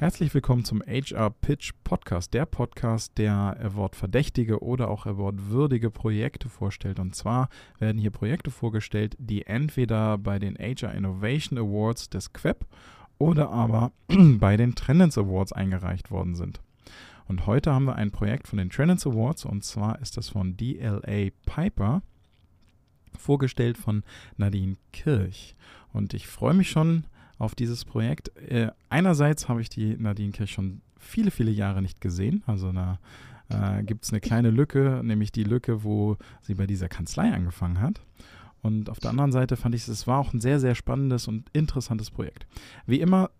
Herzlich willkommen zum HR Pitch Podcast, der Podcast, der Award-verdächtige oder auch Award-würdige Projekte vorstellt. Und zwar werden hier Projekte vorgestellt, die entweder bei den HR Innovation Awards des QEP oder aber bei den Trendens Awards eingereicht worden sind. Und heute haben wir ein Projekt von den Trendens Awards und zwar ist das von DLA Piper, vorgestellt von Nadine Kirch. Und ich freue mich schon, auf dieses Projekt. Äh, einerseits habe ich die Nadine Kirch schon viele, viele Jahre nicht gesehen. Also da äh, gibt es eine kleine Lücke, nämlich die Lücke, wo sie bei dieser Kanzlei angefangen hat. Und auf der anderen Seite fand ich, es war auch ein sehr, sehr spannendes und interessantes Projekt. Wie immer,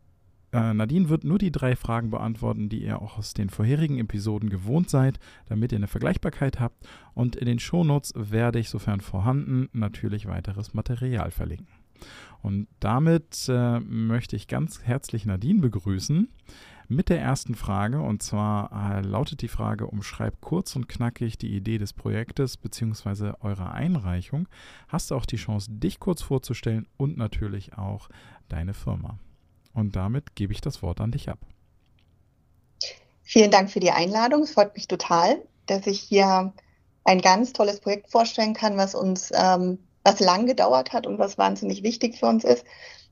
äh, Nadine wird nur die drei Fragen beantworten, die ihr auch aus den vorherigen Episoden gewohnt seid, damit ihr eine Vergleichbarkeit habt. Und in den Shownotes werde ich, sofern vorhanden, natürlich weiteres Material verlinken. Und damit äh, möchte ich ganz herzlich Nadine begrüßen mit der ersten Frage. Und zwar äh, lautet die Frage, umschreib kurz und knackig die Idee des Projektes bzw. eurer Einreichung. Hast du auch die Chance, dich kurz vorzustellen und natürlich auch deine Firma. Und damit gebe ich das Wort an dich ab. Vielen Dank für die Einladung. Es freut mich total, dass ich hier ein ganz tolles Projekt vorstellen kann, was uns ähm, was lang gedauert hat und was wahnsinnig wichtig für uns ist.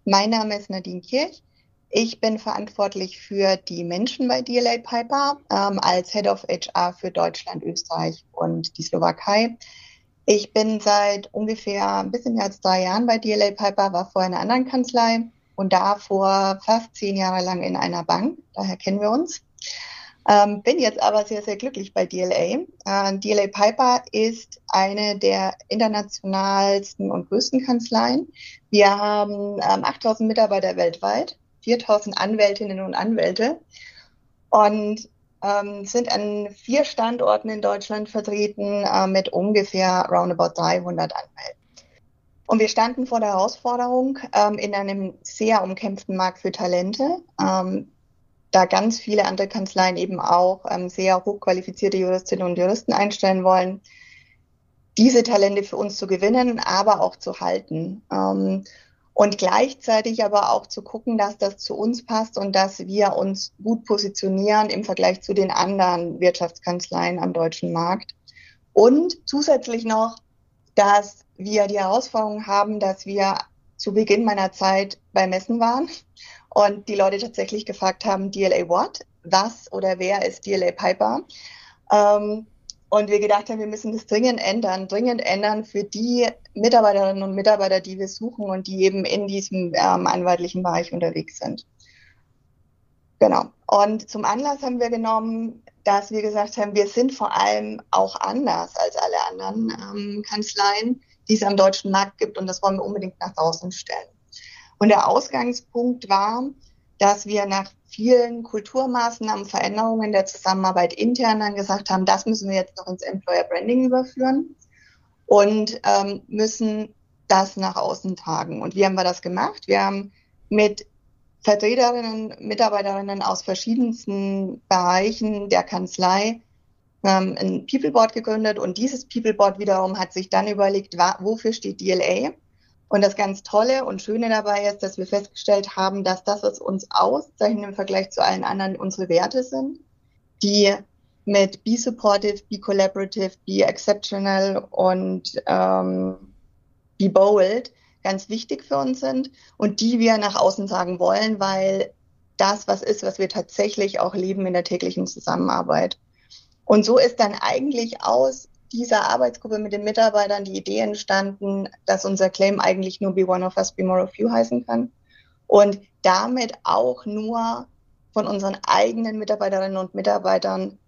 Mein Name ist Nadine Kirch. Ich bin verantwortlich für die Menschen bei DLA Piper ähm, als Head of HR für Deutschland, Österreich und die Slowakei. Ich bin seit ungefähr ein bisschen mehr als drei Jahren bei DLA Piper, war vorher in einer anderen Kanzlei und davor fast zehn Jahre lang in einer Bank. Daher kennen wir uns. Ähm, bin jetzt aber sehr, sehr glücklich bei DLA. Äh, DLA Piper ist eine der internationalsten und größten Kanzleien. Wir haben ähm, 8000 Mitarbeiter weltweit, 4000 Anwältinnen und Anwälte und ähm, sind an vier Standorten in Deutschland vertreten äh, mit ungefähr roundabout 300 Anwälten. Und wir standen vor der Herausforderung ähm, in einem sehr umkämpften Markt für Talente. Da ganz viele andere Kanzleien eben auch ähm, sehr hochqualifizierte Juristinnen und Juristen einstellen wollen, diese Talente für uns zu gewinnen, aber auch zu halten. Ähm, und gleichzeitig aber auch zu gucken, dass das zu uns passt und dass wir uns gut positionieren im Vergleich zu den anderen Wirtschaftskanzleien am deutschen Markt. Und zusätzlich noch, dass wir die Herausforderung haben, dass wir zu Beginn meiner Zeit bei Messen waren und die Leute tatsächlich gefragt haben, DLA what? Was oder wer ist DLA Piper? Ähm, und wir gedacht haben, wir müssen das dringend ändern, dringend ändern für die Mitarbeiterinnen und Mitarbeiter, die wir suchen und die eben in diesem ähm, anwaltlichen Bereich unterwegs sind. Genau. Und zum Anlass haben wir genommen, dass wir gesagt haben, wir sind vor allem auch anders als alle anderen ähm, Kanzleien, die es am deutschen Markt gibt und das wollen wir unbedingt nach draußen stellen. Und der Ausgangspunkt war, dass wir nach vielen Kulturmaßnahmen, Veränderungen der Zusammenarbeit intern dann gesagt haben, das müssen wir jetzt noch ins Employer Branding überführen und ähm, müssen das nach außen tragen. Und wie haben wir das gemacht? Wir haben mit Vertreterinnen, Mitarbeiterinnen aus verschiedensten Bereichen der Kanzlei ähm, ein People Board gegründet und dieses People Board wiederum hat sich dann überlegt, wofür steht DLA und das ganz Tolle und Schöne dabei ist, dass wir festgestellt haben, dass das, was uns auszeichnet im Vergleich zu allen anderen, unsere Werte sind, die mit Be Supportive, Be Collaborative, Be Exceptional und ähm, Be Bold ganz wichtig für uns sind und die wir nach außen sagen wollen, weil das was ist, was wir tatsächlich auch leben in der täglichen Zusammenarbeit. Und so ist dann eigentlich aus dieser Arbeitsgruppe mit den Mitarbeitern die Idee entstanden, dass unser Claim eigentlich nur Be One of Us, Be More of You heißen kann. Und damit auch nur von unseren eigenen Mitarbeiterinnen und Mitarbeitern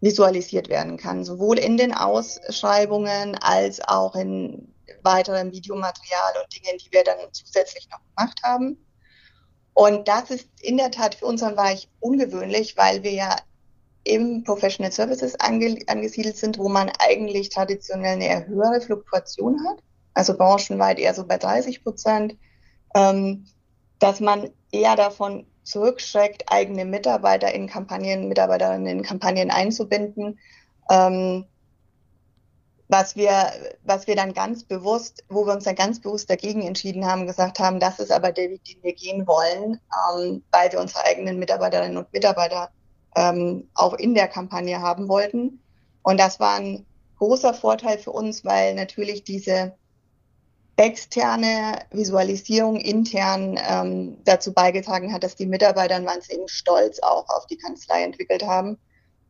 visualisiert werden kann, sowohl in den Ausschreibungen als auch in weiterem Videomaterial und Dingen, die wir dann zusätzlich noch gemacht haben. Und das ist in der Tat für unseren Bereich ungewöhnlich, weil wir ja im Professional Services ange angesiedelt sind, wo man eigentlich traditionell eine eher höhere Fluktuation hat, also branchenweit eher so bei 30 Prozent, ähm, dass man eher davon zurückschreckt, eigene Mitarbeiter in Kampagnen, Mitarbeiterinnen in Kampagnen einzubinden, ähm, was wir, was wir dann ganz bewusst, wo wir uns dann ganz bewusst dagegen entschieden haben, gesagt haben, das ist aber der Weg, den wir gehen wollen, ähm, weil wir unsere eigenen Mitarbeiterinnen und Mitarbeiter ähm, auch in der Kampagne haben wollten. Und das war ein großer Vorteil für uns, weil natürlich diese externe Visualisierung intern ähm, dazu beigetragen hat, dass die Mitarbeiter wahnsinnig stolz auch auf die Kanzlei entwickelt haben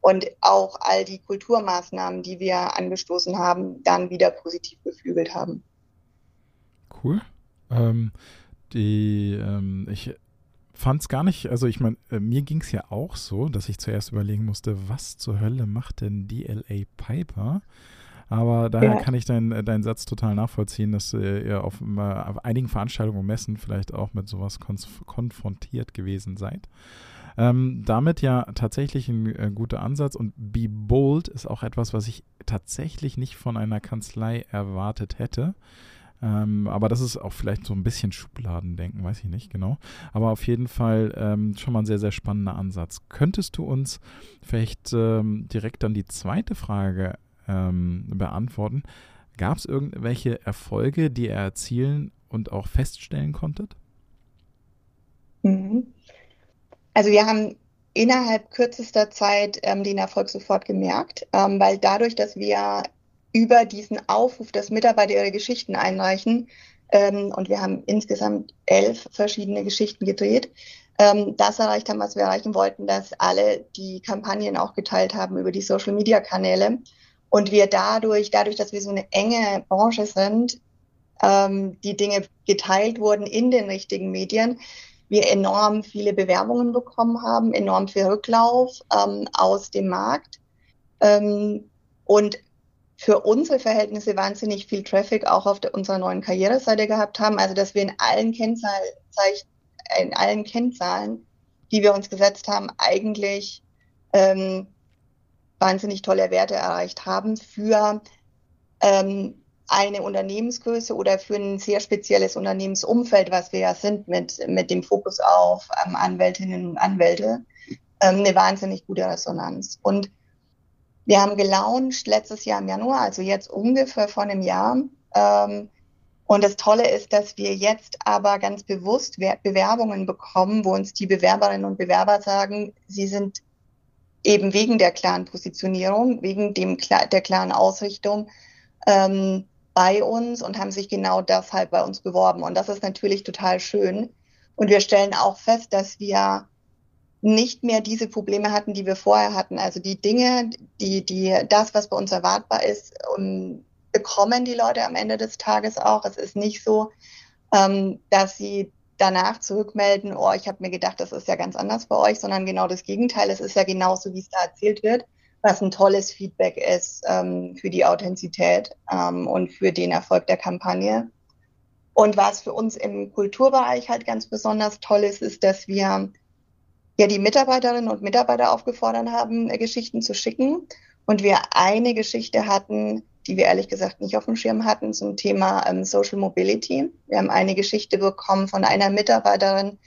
und auch all die Kulturmaßnahmen, die wir angestoßen haben, dann wieder positiv beflügelt haben. Cool. Ähm, die, ähm, ich fand es gar nicht, also ich meine, äh, mir ging es ja auch so, dass ich zuerst überlegen musste, was zur Hölle macht denn DLA Piper? Aber daher ja. kann ich deinen äh, dein Satz total nachvollziehen, dass äh, ihr auf, auf, einigen Veranstaltungen und Messen vielleicht auch mit sowas konfrontiert gewesen seid. Ähm, damit ja tatsächlich ein äh, guter Ansatz und Be Bold ist auch etwas, was ich tatsächlich nicht von einer Kanzlei erwartet hätte. Ähm, aber das ist auch vielleicht so ein bisschen Schubladendenken, weiß ich nicht genau. Aber auf jeden Fall ähm, schon mal ein sehr, sehr spannender Ansatz. Könntest du uns vielleicht ähm, direkt dann die zweite Frage ähm, beantworten? Gab es irgendwelche Erfolge, die ihr erzielen und auch feststellen konntet? Mhm. Also wir haben innerhalb kürzester Zeit ähm, den Erfolg sofort gemerkt, ähm, weil dadurch, dass wir über diesen Aufruf, dass Mitarbeiter ihre Geschichten einreichen, ähm, und wir haben insgesamt elf verschiedene Geschichten gedreht, ähm, das erreicht haben, was wir erreichen wollten, dass alle die Kampagnen auch geteilt haben über die Social-Media-Kanäle und wir dadurch, dadurch, dass wir so eine enge Branche sind, ähm, die Dinge geteilt wurden in den richtigen Medien, wir enorm viele Bewerbungen bekommen haben, enorm viel Rücklauf ähm, aus dem Markt. Ähm, und für unsere Verhältnisse wahnsinnig viel Traffic auch auf der, unserer neuen Karriereseite gehabt haben. Also dass wir in allen Kennzahlen, in allen Kennzahlen, die wir uns gesetzt haben, eigentlich ähm, wahnsinnig tolle Werte erreicht haben für ähm, eine Unternehmensgröße oder für ein sehr spezielles Unternehmensumfeld, was wir ja sind, mit, mit dem Fokus auf ähm, Anwältinnen und Anwälte, ähm, eine wahnsinnig gute Resonanz. Und wir haben gelauncht letztes Jahr im Januar, also jetzt ungefähr vor einem Jahr. Ähm, und das Tolle ist, dass wir jetzt aber ganz bewusst Bewerbungen bekommen, wo uns die Bewerberinnen und Bewerber sagen, sie sind eben wegen der klaren Positionierung, wegen dem, der klaren Ausrichtung ähm, bei uns und haben sich genau deshalb bei uns beworben. Und das ist natürlich total schön. Und wir stellen auch fest, dass wir nicht mehr diese Probleme hatten, die wir vorher hatten. Also die Dinge, die, die, das, was bei uns erwartbar ist, um, bekommen die Leute am Ende des Tages auch. Es ist nicht so, ähm, dass sie danach zurückmelden, oh, ich habe mir gedacht, das ist ja ganz anders bei euch, sondern genau das Gegenteil. Es ist ja genauso, wie es da erzählt wird, was ein tolles Feedback ist ähm, für die Authentizität ähm, und für den Erfolg der Kampagne. Und was für uns im Kulturbereich halt ganz besonders toll ist, ist, dass wir ja die Mitarbeiterinnen und Mitarbeiter aufgefordert haben, Geschichten zu schicken. Und wir eine Geschichte hatten, die wir ehrlich gesagt nicht auf dem Schirm hatten zum Thema ähm, Social Mobility. Wir haben eine Geschichte bekommen von einer Mitarbeiterin,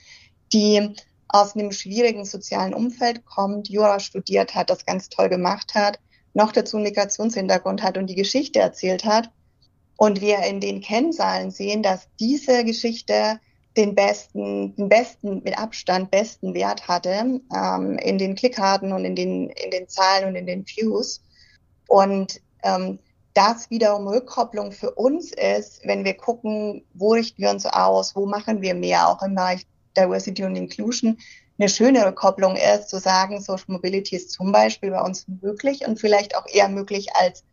die aus einem schwierigen sozialen Umfeld kommt, Jura studiert hat, das ganz toll gemacht hat, noch dazu einen Migrationshintergrund hat und die Geschichte erzählt hat. Und wir in den Kennzahlen sehen, dass diese Geschichte den besten, den besten, mit Abstand besten Wert hatte ähm, in den Klickkarten und in den, in den Zahlen und in den Views. Und ähm, das wiederum Rückkopplung für uns ist, wenn wir gucken, wo richten wir uns aus, wo machen wir mehr, auch im Bereich Diversity und Inclusion, eine schöne Rückkopplung ist, zu sagen, Social Mobility ist zum Beispiel bei uns möglich und vielleicht auch eher möglich als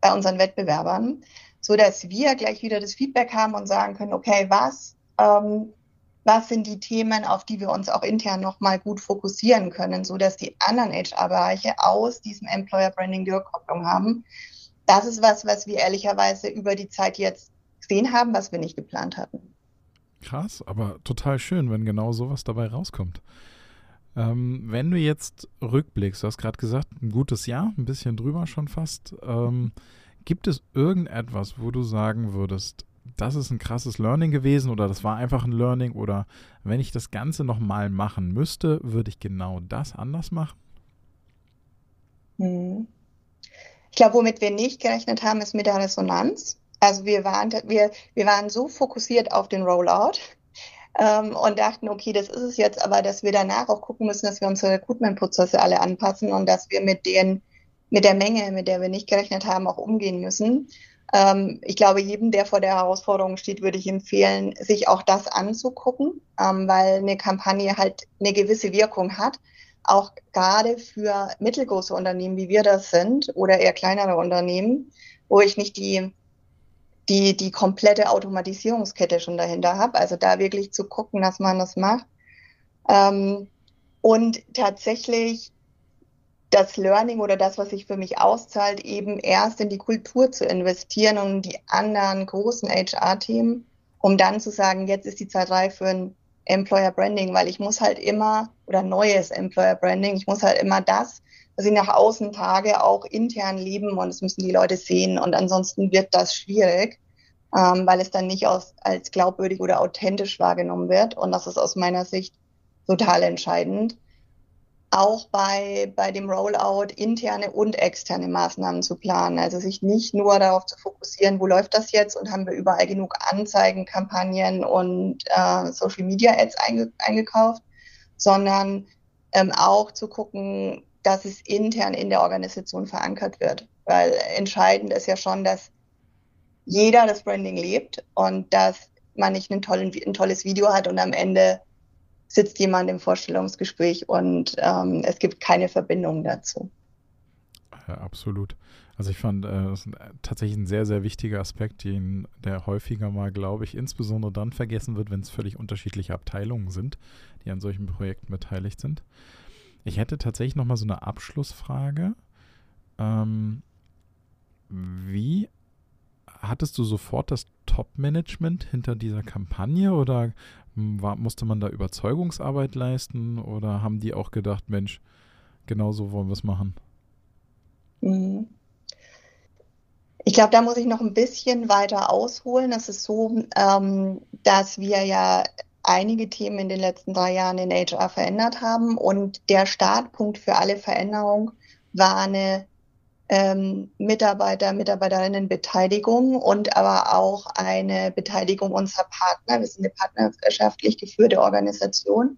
bei unseren Wettbewerbern, so dass wir gleich wieder das Feedback haben und sagen können, okay, was, ähm, was sind die Themen, auf die wir uns auch intern nochmal gut fokussieren können, so dass die anderen HR-Bereiche aus diesem Employer Branding die Rückkopplung haben das ist was, was wir ehrlicherweise über die Zeit jetzt gesehen haben, was wir nicht geplant hatten. Krass, aber total schön, wenn genau sowas dabei rauskommt. Ähm, wenn du jetzt rückblickst, du hast gerade gesagt, ein gutes Jahr, ein bisschen drüber schon fast. Ähm, gibt es irgendetwas, wo du sagen würdest, das ist ein krasses Learning gewesen oder das war einfach ein Learning oder wenn ich das Ganze nochmal machen müsste, würde ich genau das anders machen? Hm. Ich glaube, womit wir nicht gerechnet haben, ist mit der Resonanz. Also wir waren, wir, wir waren so fokussiert auf den Rollout ähm, und dachten, okay, das ist es jetzt, aber dass wir danach auch gucken müssen, dass wir unsere Recruitment-Prozesse alle anpassen und dass wir mit den, mit der Menge, mit der wir nicht gerechnet haben, auch umgehen müssen. Ähm, ich glaube, jedem, der vor der Herausforderung steht, würde ich empfehlen, sich auch das anzugucken, ähm, weil eine Kampagne halt eine gewisse Wirkung hat auch gerade für mittelgroße Unternehmen, wie wir das sind, oder eher kleinere Unternehmen, wo ich nicht die, die, die komplette Automatisierungskette schon dahinter habe. Also da wirklich zu gucken, dass man das macht. Ähm, und tatsächlich das Learning oder das, was sich für mich auszahlt, eben erst in die Kultur zu investieren und die anderen großen HR-Themen, um dann zu sagen, jetzt ist die Zeit reif für ein Employer Branding, weil ich muss halt immer, oder neues Employer Branding, ich muss halt immer das, was ich nach außen tage, auch intern leben und das müssen die Leute sehen und ansonsten wird das schwierig, ähm, weil es dann nicht aus, als glaubwürdig oder authentisch wahrgenommen wird und das ist aus meiner Sicht total entscheidend auch bei, bei dem Rollout interne und externe Maßnahmen zu planen. Also sich nicht nur darauf zu fokussieren, wo läuft das jetzt und haben wir überall genug Anzeigen, Kampagnen und äh, Social Media Ads einge eingekauft, sondern ähm, auch zu gucken, dass es intern in der Organisation verankert wird. Weil entscheidend ist ja schon, dass jeder das Branding lebt und dass man nicht einen tollen, ein tolles Video hat und am Ende sitzt jemand im Vorstellungsgespräch und ähm, es gibt keine Verbindung dazu. Ja, absolut. Also ich fand, äh, das ist tatsächlich ein sehr, sehr wichtiger Aspekt, den, der häufiger mal, glaube ich, insbesondere dann vergessen wird, wenn es völlig unterschiedliche Abteilungen sind, die an solchen Projekten beteiligt sind. Ich hätte tatsächlich noch mal so eine Abschlussfrage. Ähm, wie hattest du sofort das Top-Management hinter dieser Kampagne oder war, musste man da Überzeugungsarbeit leisten oder haben die auch gedacht, Mensch, genau so wollen wir es machen? Mhm. Ich glaube, da muss ich noch ein bisschen weiter ausholen. Es ist so, ähm, dass wir ja einige Themen in den letzten drei Jahren in HR verändert haben und der Startpunkt für alle Veränderungen war eine ähm, Mitarbeiter, Mitarbeiterinnenbeteiligung und aber auch eine Beteiligung unserer Partner. Wir sind eine partnerschaftlich geführte Organisation.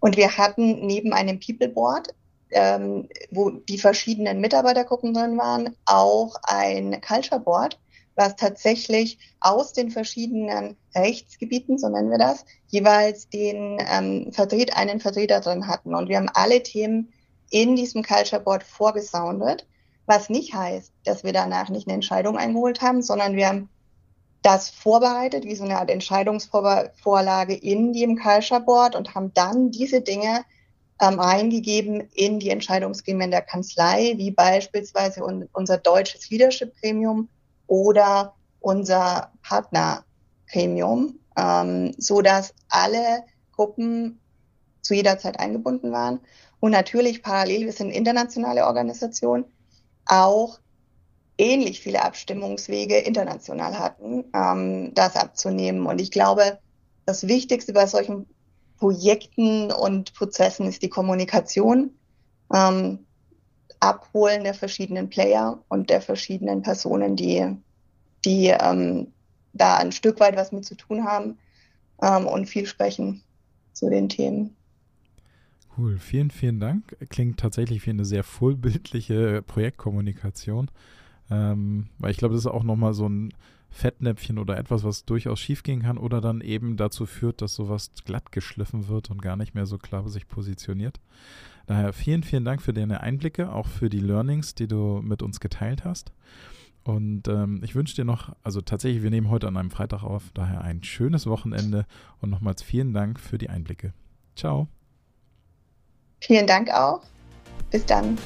Und wir hatten neben einem People Board, ähm, wo die verschiedenen Mitarbeitergruppen drin waren, auch ein Culture Board, was tatsächlich aus den verschiedenen Rechtsgebieten, so nennen wir das, jeweils den ähm, Vertret, einen Vertreter drin hatten. Und wir haben alle Themen in diesem Culture Board vorgesoundet was nicht heißt, dass wir danach nicht eine Entscheidung eingeholt haben, sondern wir haben das vorbereitet, wie so eine Art Entscheidungsvorlage in dem Culture Board und haben dann diese Dinge ähm, eingegeben in die Entscheidungsgremien der Kanzlei, wie beispielsweise un unser deutsches Leadership Premium oder unser Partner Premium, ähm, so dass alle Gruppen zu jeder Zeit eingebunden waren. Und natürlich parallel, wir sind internationale Organisation, auch ähnlich viele Abstimmungswege international hatten, ähm, das abzunehmen. Und ich glaube, das Wichtigste bei solchen Projekten und Prozessen ist die Kommunikation, ähm, Abholen der verschiedenen Player und der verschiedenen Personen, die, die ähm, da ein Stück weit was mit zu tun haben ähm, und viel sprechen zu den Themen. Cool, vielen, vielen Dank. Klingt tatsächlich wie eine sehr vollbildliche Projektkommunikation. Ähm, weil ich glaube, das ist auch nochmal so ein Fettnäpfchen oder etwas, was durchaus schiefgehen kann oder dann eben dazu führt, dass sowas glatt geschliffen wird und gar nicht mehr so klar sich positioniert. Daher vielen, vielen Dank für deine Einblicke, auch für die Learnings, die du mit uns geteilt hast. Und ähm, ich wünsche dir noch, also tatsächlich, wir nehmen heute an einem Freitag auf, daher ein schönes Wochenende und nochmals vielen Dank für die Einblicke. Ciao. Vielen Dank auch. Bis dann.